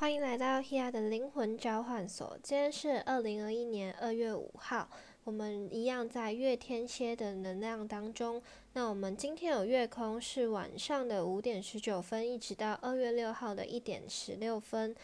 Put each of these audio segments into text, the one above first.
欢迎来到 Hea 的灵魂交换所。今天是二零二一年二月五号，我们一样在月天蝎的能量当中。那我们今天有月空，是晚上的五点十九分，一直到二月六号的一点十六分。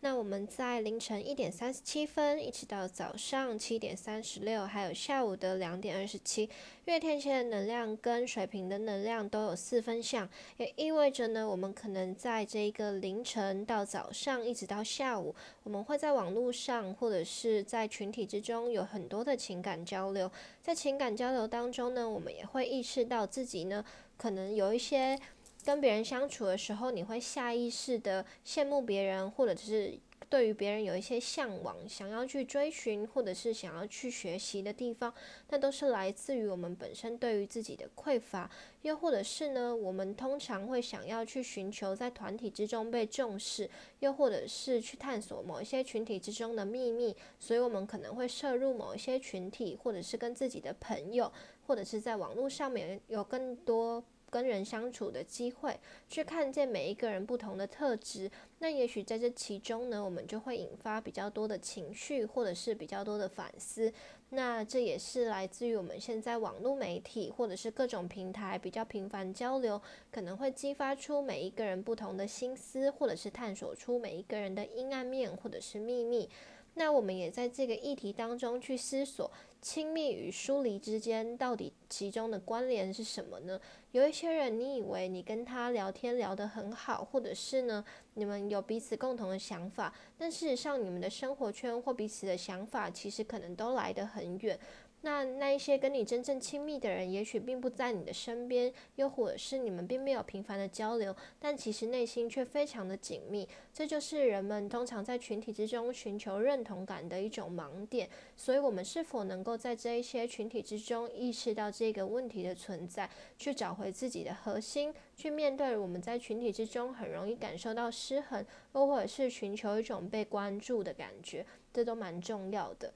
那我们在凌晨一点三十七分，一直到早上七点三十六，还有下午的两点二十七，月天蝎的能量跟水瓶的能量都有四分相，也意味着呢，我们可能在这一个凌晨到早上，一直到下午，我们会在网络上或者是在群体之中有很多的情感交流，在情感交流当中呢，我们也会意识到自己呢，可能有一些。跟别人相处的时候，你会下意识的羡慕别人，或者是对于别人有一些向往，想要去追寻，或者是想要去学习的地方，那都是来自于我们本身对于自己的匮乏，又或者是呢，我们通常会想要去寻求在团体之中被重视，又或者是去探索某一些群体之中的秘密，所以我们可能会摄入某一些群体，或者是跟自己的朋友，或者是在网络上面有更多。跟人相处的机会，去看见每一个人不同的特质，那也许在这其中呢，我们就会引发比较多的情绪，或者是比较多的反思。那这也是来自于我们现在网络媒体或者是各种平台比较频繁交流，可能会激发出每一个人不同的心思，或者是探索出每一个人的阴暗面或者是秘密。那我们也在这个议题当中去思索，亲密与疏离之间到底其中的关联是什么呢？有一些人，你以为你跟他聊天聊得很好，或者是呢，你们有彼此共同的想法，但事实上你们的生活圈或彼此的想法，其实可能都来得很远。那那一些跟你真正亲密的人，也许并不在你的身边，又或者是你们并没有频繁的交流，但其实内心却非常的紧密。这就是人们通常在群体之中寻求认同感的一种盲点。所以，我们是否能够在这一些群体之中意识到这个问题的存在，去找回自己的核心，去面对我们在群体之中很容易感受到失衡，又或者是寻求一种被关注的感觉，这都蛮重要的。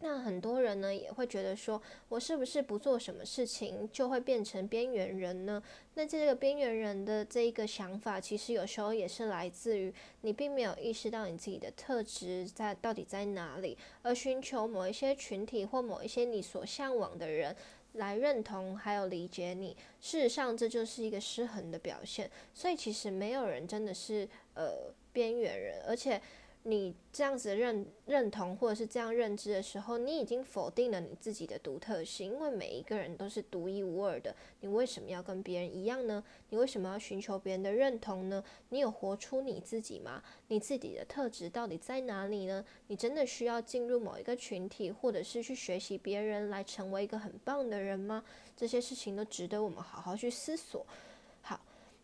那很多人呢也会觉得说，我是不是不做什么事情就会变成边缘人呢？那这个边缘人的这一个想法，其实有时候也是来自于你并没有意识到你自己的特质在到底在哪里，而寻求某一些群体或某一些你所向往的人来认同还有理解你。事实上，这就是一个失衡的表现。所以，其实没有人真的是呃边缘人，而且。你这样子认认同或者是这样认知的时候，你已经否定了你自己的独特性，因为每一个人都是独一无二的。你为什么要跟别人一样呢？你为什么要寻求别人的认同呢？你有活出你自己吗？你自己的特质到底在哪里呢？你真的需要进入某一个群体，或者是去学习别人来成为一个很棒的人吗？这些事情都值得我们好好去思索。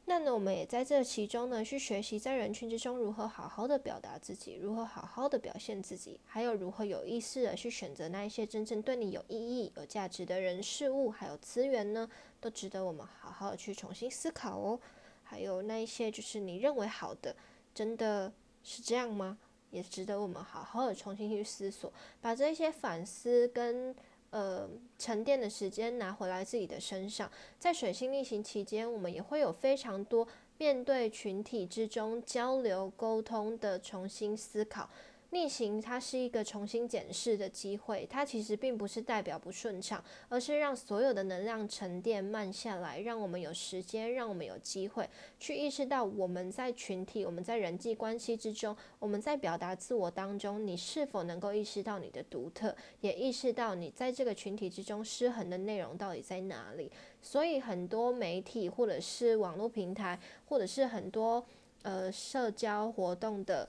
那呢，我们也在这其中呢，去学习在人群之中如何好好的表达自己，如何好好的表现自己，还有如何有意识的去选择那一些真正对你有意义、有价值的人事物，还有资源呢，都值得我们好好的去重新思考哦。还有那一些就是你认为好的，真的是这样吗？也值得我们好好的重新去思索，把这些反思跟。呃，沉淀的时间拿回来自己的身上，在水星逆行期间，我们也会有非常多面对群体之中交流沟通的重新思考。逆行，它是一个重新检视的机会。它其实并不是代表不顺畅，而是让所有的能量沉淀慢下来，让我们有时间，让我们有机会去意识到我们在群体、我们在人际关系之中，我们在表达自我当中，你是否能够意识到你的独特，也意识到你在这个群体之中失衡的内容到底在哪里。所以，很多媒体或者是网络平台，或者是很多呃社交活动的。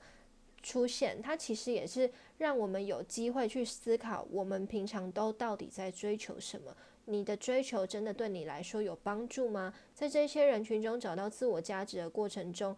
出现，它其实也是让我们有机会去思考，我们平常都到底在追求什么？你的追求真的对你来说有帮助吗？在这些人群中找到自我价值的过程中，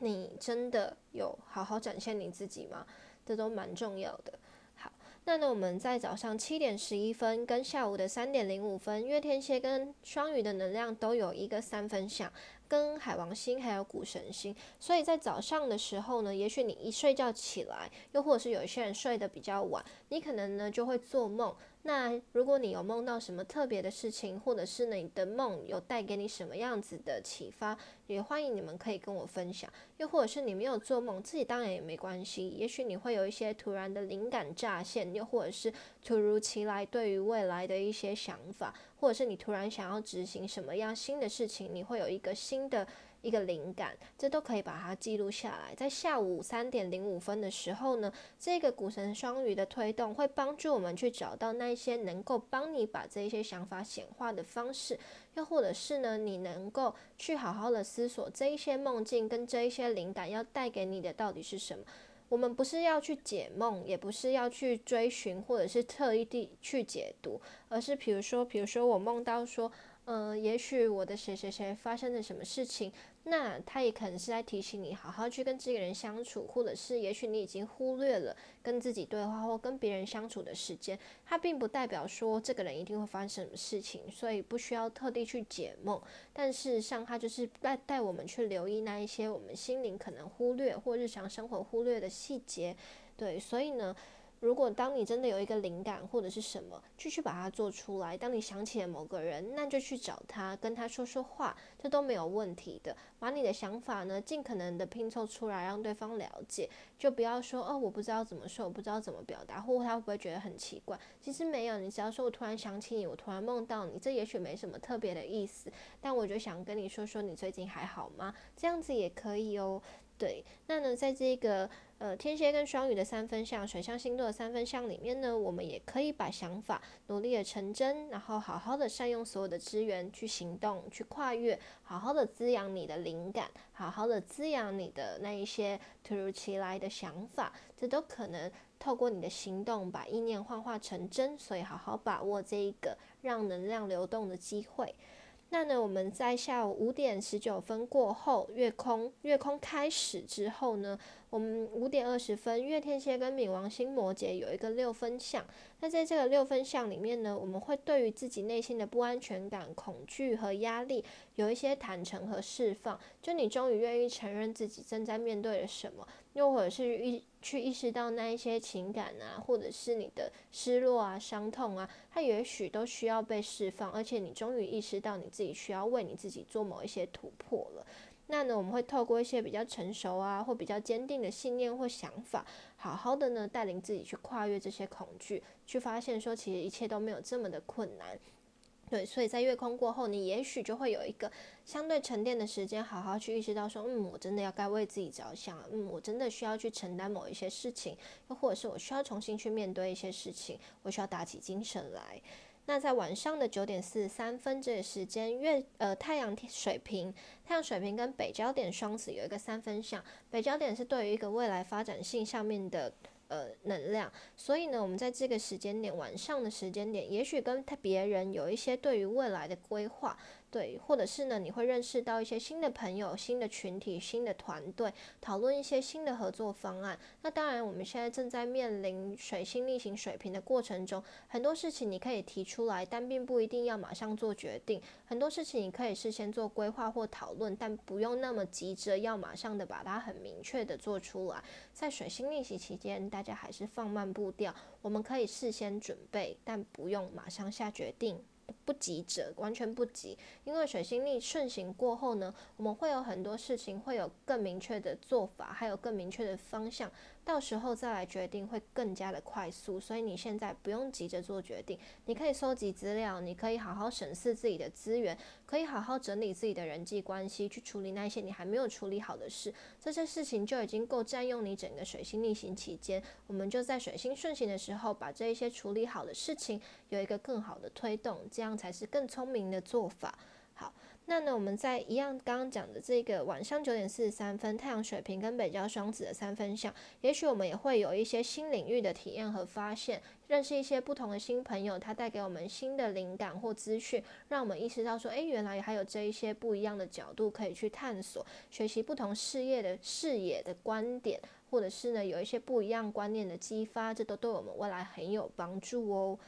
你真的有好好展现你自己吗？这都蛮重要的。好，那呢，我们在早上七点十一分跟下午的三点零五分，月天蝎跟双鱼的能量都有一个三分相。跟海王星还有谷神星，所以在早上的时候呢，也许你一睡觉起来，又或者是有一些人睡得比较晚，你可能呢就会做梦。那如果你有梦到什么特别的事情，或者是你的梦有带给你什么样子的启发，也欢迎你们可以跟我分享。又或者是你没有做梦，自己当然也没关系。也许你会有一些突然的灵感乍现，又或者是突如其来对于未来的一些想法，或者是你突然想要执行什么样新的事情，你会有一个新的。一个灵感，这都可以把它记录下来。在下午三点零五分的时候呢，这个股神双鱼的推动会帮助我们去找到那些能够帮你把这些想法显化的方式，又或者是呢，你能够去好好的思索这一些梦境跟这一些灵感要带给你的到底是什么。我们不是要去解梦，也不是要去追寻，或者是特意地去解读，而是比如说，比如说我梦到说。嗯，也许我的谁谁谁发生了什么事情，那他也可能是在提醒你好好去跟这个人相处，或者是也许你已经忽略了跟自己对话或跟别人相处的时间，它并不代表说这个人一定会发生什么事情，所以不需要特地去解梦。但事实上，它就是带带我们去留意那一些我们心灵可能忽略或日常生活忽略的细节。对，所以呢。如果当你真的有一个灵感或者是什么，继续把它做出来。当你想起了某个人，那就去找他，跟他说说话，这都没有问题的。把你的想法呢，尽可能的拼凑出来，让对方了解。就不要说哦，我不知道怎么说，我不知道怎么表达，或他会不会觉得很奇怪？其实没有，你只要说我突然想起你，我突然梦到你，这也许没什么特别的意思。但我就想跟你说说，你最近还好吗？这样子也可以哦。对，那呢，在这个呃天蝎跟双鱼的三分相，水象星座的三分相里面呢，我们也可以把想法努力的成真，然后好好的善用所有的资源去行动，去跨越，好好的滋养你的灵感，好好的滋养你的那一些突如其来的想法，这都可能透过你的行动把意念幻化成真，所以好好把握这一个让能量流动的机会。那呢，我们在下午五点十九分过后，月空月空开始之后呢，我们五点二十分，月天蝎跟冥王星摩羯有一个六分相。那在这个六分相里面呢，我们会对于自己内心的不安全感、恐惧和压力有一些坦诚和释放。就你终于愿意承认自己正在面对了什么。又或者是意去意识到那一些情感啊，或者是你的失落啊、伤痛啊，它也许都需要被释放，而且你终于意识到你自己需要为你自己做某一些突破了。那呢，我们会透过一些比较成熟啊，或比较坚定的信念或想法，好好的呢带领自己去跨越这些恐惧，去发现说其实一切都没有这么的困难。对，所以在月空过后，你也许就会有一个相对沉淀的时间，好好去意识到说，嗯，我真的要该为自己着想，嗯，我真的需要去承担某一些事情，又或者是我需要重新去面对一些事情，我需要打起精神来。那在晚上的九点四十三分这个时间，月呃太阳水平，太阳水平跟北焦点双子有一个三分相，北焦点是对于一个未来发展性上面的。呃，能量，所以呢，我们在这个时间点，晚上的时间点，也许跟他别人有一些对于未来的规划。对，或者是呢，你会认识到一些新的朋友、新的群体、新的团队，讨论一些新的合作方案。那当然，我们现在正在面临水星逆行水平的过程中，很多事情你可以提出来，但并不一定要马上做决定。很多事情你可以事先做规划或讨论，但不用那么急着要马上的把它很明确的做出来。在水星逆行期间，大家还是放慢步调，我们可以事先准备，但不用马上下决定。不急着，完全不急，因为水星逆顺行过后呢，我们会有很多事情会有更明确的做法，还有更明确的方向。到时候再来决定会更加的快速，所以你现在不用急着做决定，你可以收集资料，你可以好好审视自己的资源，可以好好整理自己的人际关系，去处理那些你还没有处理好的事。这些事情就已经够占用你整个水星逆行期间。我们就在水星顺行的时候，把这一些处理好的事情有一个更好的推动，这样才是更聪明的做法。好。那呢，我们在一样刚刚讲的这个晚上九点四十三分，太阳水瓶跟北交双子的三分相，也许我们也会有一些新领域的体验和发现，认识一些不同的新朋友，他带给我们新的灵感或资讯，让我们意识到说，诶，原来还有这一些不一样的角度可以去探索，学习不同事业的视野的观点，或者是呢有一些不一样观念的激发，这都对我们未来很有帮助哦。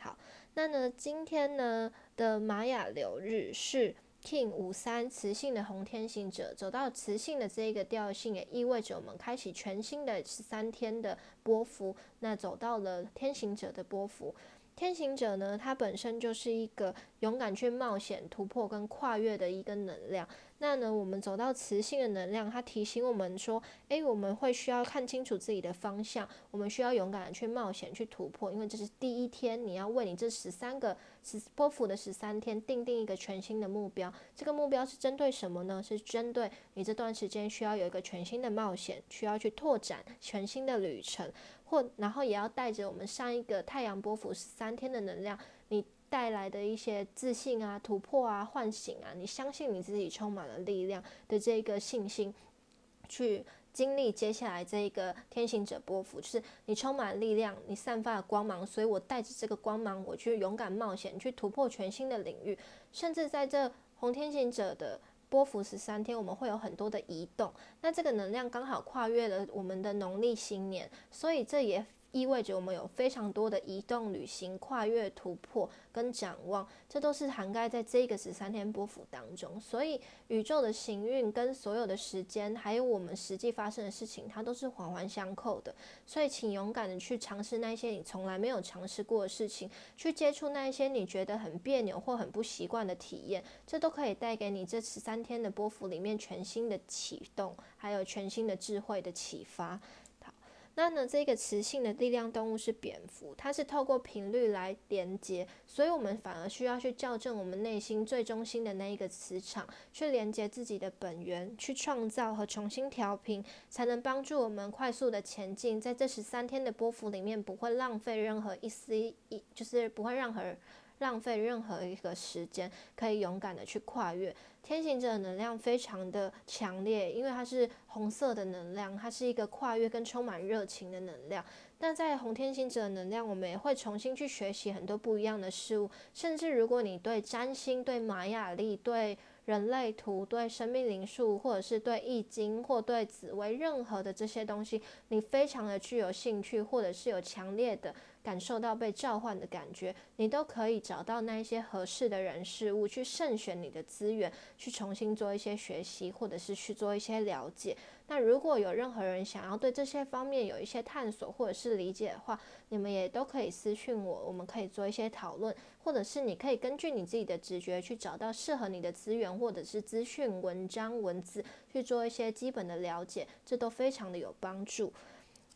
好，那呢今天呢的玛雅流日是。King 五三雌性的红天行者走到雌性的这一个调性，也意味着我们开启全新的十三天的波幅。那走到了天行者的波幅，天行者呢，它本身就是一个勇敢去冒险、突破跟跨越的一个能量。那呢，我们走到磁性的能量，它提醒我们说，诶，我们会需要看清楚自己的方向，我们需要勇敢的去冒险、去突破，因为这是第一天，你要为你这十三个十波幅的十三天定定一个全新的目标。这个目标是针对什么呢？是针对你这段时间需要有一个全新的冒险，需要去拓展全新的旅程。或然后也要带着我们上一个太阳波幅十三天的能量，你带来的一些自信啊、突破啊、唤醒啊，你相信你自己充满了力量的这个信心，去经历接下来这一个天行者波幅，就是你充满力量，你散发了光芒，所以我带着这个光芒，我去勇敢冒险，去突破全新的领域，甚至在这红天行者的。波幅十三天，我们会有很多的移动，那这个能量刚好跨越了我们的农历新年，所以这也。意味着我们有非常多的移动、旅行、跨越、突破跟展望，这都是涵盖在这个十三天波幅当中。所以宇宙的行运跟所有的时间，还有我们实际发生的事情，它都是环环相扣的。所以，请勇敢的去尝试那些你从来没有尝试过的事情，去接触那一些你觉得很别扭或很不习惯的体验，这都可以带给你这十三天的波幅里面全新的启动，还有全新的智慧的启发。那呢，这个磁性的力量动物是蝙蝠，它是透过频率来连接，所以我们反而需要去校正我们内心最中心的那一个磁场，去连接自己的本源，去创造和重新调频，才能帮助我们快速的前进。在这十三天的波幅里面，不会浪费任何一丝一，就是不会任何。浪费任何一个时间，可以勇敢的去跨越。天行者的能量非常的强烈，因为它是红色的能量，它是一个跨越跟充满热情的能量。但在红天行者的能量，我们也会重新去学习很多不一样的事物。甚至如果你对占星、对玛雅历、对人类图、对生命灵数，或者是对易经或对紫薇任何的这些东西，你非常的具有兴趣，或者是有强烈的。感受到被召唤的感觉，你都可以找到那一些合适的人事物，去慎选你的资源，去重新做一些学习，或者是去做一些了解。那如果有任何人想要对这些方面有一些探索或者是理解的话，你们也都可以私讯我，我们可以做一些讨论，或者是你可以根据你自己的直觉去找到适合你的资源或者是资讯、文章、文字去做一些基本的了解，这都非常的有帮助。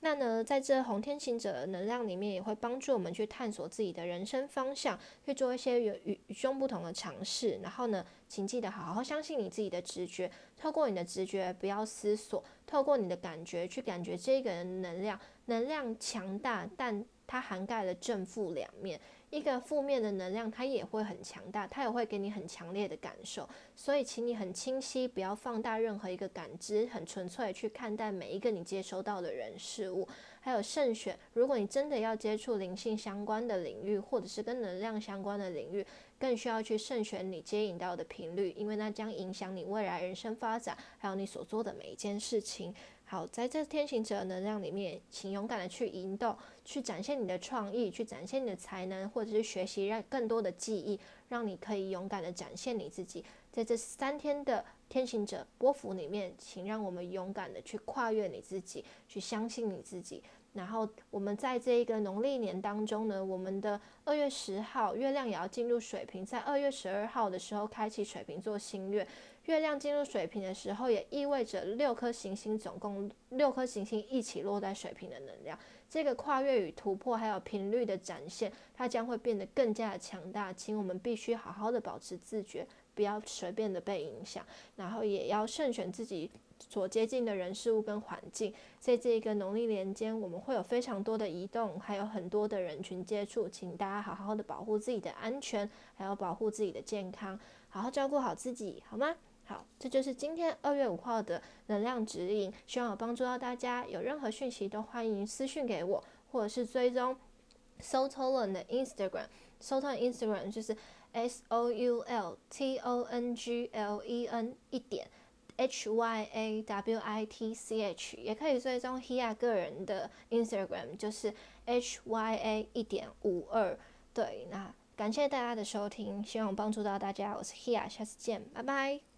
那呢，在这红天行者的能量里面，也会帮助我们去探索自己的人生方向，去做一些与与与众不同的尝试。然后呢，请记得好好相信你自己的直觉，透过你的直觉，不要思索，透过你的感觉去感觉这个人能量，能量强大，但它涵盖了正负两面。一个负面的能量，它也会很强大，它也会给你很强烈的感受。所以，请你很清晰，不要放大任何一个感知，很纯粹去看待每一个你接收到的人事物。还有慎选，如果你真的要接触灵性相关的领域，或者是跟能量相关的领域，更需要去慎选你接引到的频率，因为那将影响你未来人生发展，还有你所做的每一件事情。好，在这天行者能量里面，请勇敢的去引导，去展现你的创意，去展现你的才能，或者是学习让更多的记忆，让你可以勇敢的展现你自己。在这三天的天行者波幅里面，请让我们勇敢的去跨越你自己，去相信你自己。然后我们在这一个农历年当中呢，我们的二月十号月亮也要进入水瓶，在二月十二号的时候开启水瓶座新月。月亮进入水瓶的时候，也意味着六颗行星总共六颗行星一起落在水瓶的能量。这个跨越与突破，还有频率的展现，它将会变得更加的强大。请我们必须好好的保持自觉，不要随便的被影响，然后也要慎选自己所接近的人事物跟环境。在这一个农历年间，我们会有非常多的移动，还有很多的人群接触，请大家好好的保护自己的安全，还有保护自己的健康，好好照顾好自己，好吗？好，这就是今天二月五号的能量指引，希望有帮助到大家。有任何讯息都欢迎私讯给我，或者是追踪 Soulton 的 Instagram，Soulton Instagram 就是 S O U L T O N G L E N 一点 H Y A W I T C H，也可以追踪 Hia 个人的 Instagram，就是 H Y A 一点五二。对，那感谢大家的收听，希望帮助到大家。我是 Hia，下次见，拜拜。